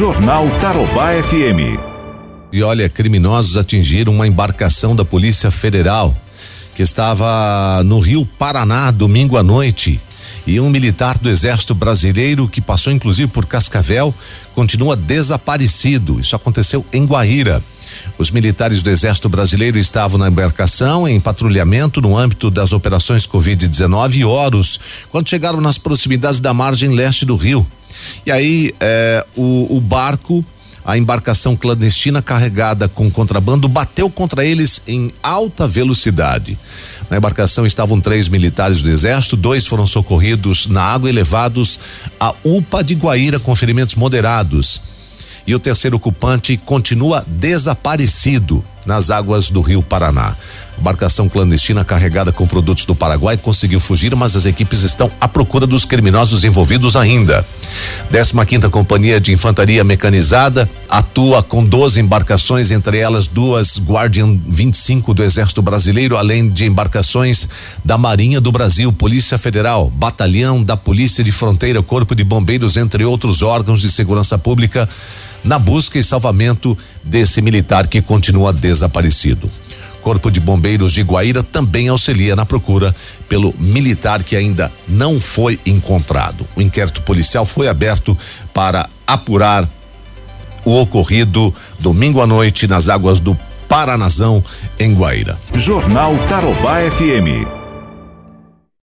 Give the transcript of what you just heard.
Jornal Tarobá FM. E olha, criminosos atingiram uma embarcação da Polícia Federal que estava no Rio Paraná domingo à noite. E um militar do Exército Brasileiro, que passou inclusive por Cascavel, continua desaparecido. Isso aconteceu em Guaíra. Os militares do Exército Brasileiro estavam na embarcação em patrulhamento no âmbito das operações Covid-19 e Horus, quando chegaram nas proximidades da margem leste do rio. E aí eh, o, o barco a embarcação clandestina carregada com contrabando bateu contra eles em alta velocidade. Na embarcação estavam três militares do Exército, dois foram socorridos na água e levados à UPA de Guaíra com ferimentos moderados e o terceiro ocupante continua desaparecido nas águas do Rio Paraná. Embarcação clandestina carregada com produtos do Paraguai conseguiu fugir, mas as equipes estão à procura dos criminosos envolvidos ainda. 15 quinta Companhia de Infantaria Mecanizada atua com 12 embarcações, entre elas duas Guardian 25 do Exército Brasileiro, além de embarcações da Marinha do Brasil, Polícia Federal, Batalhão da Polícia de Fronteira, Corpo de Bombeiros, entre outros órgãos de segurança pública na busca e salvamento desse militar que continua desaparecido. Corpo de Bombeiros de Guaíra também auxilia na procura pelo militar que ainda não foi encontrado. O inquérito policial foi aberto para apurar o ocorrido domingo à noite nas águas do Paranazão, em Guaíra. Jornal Tarobá FM.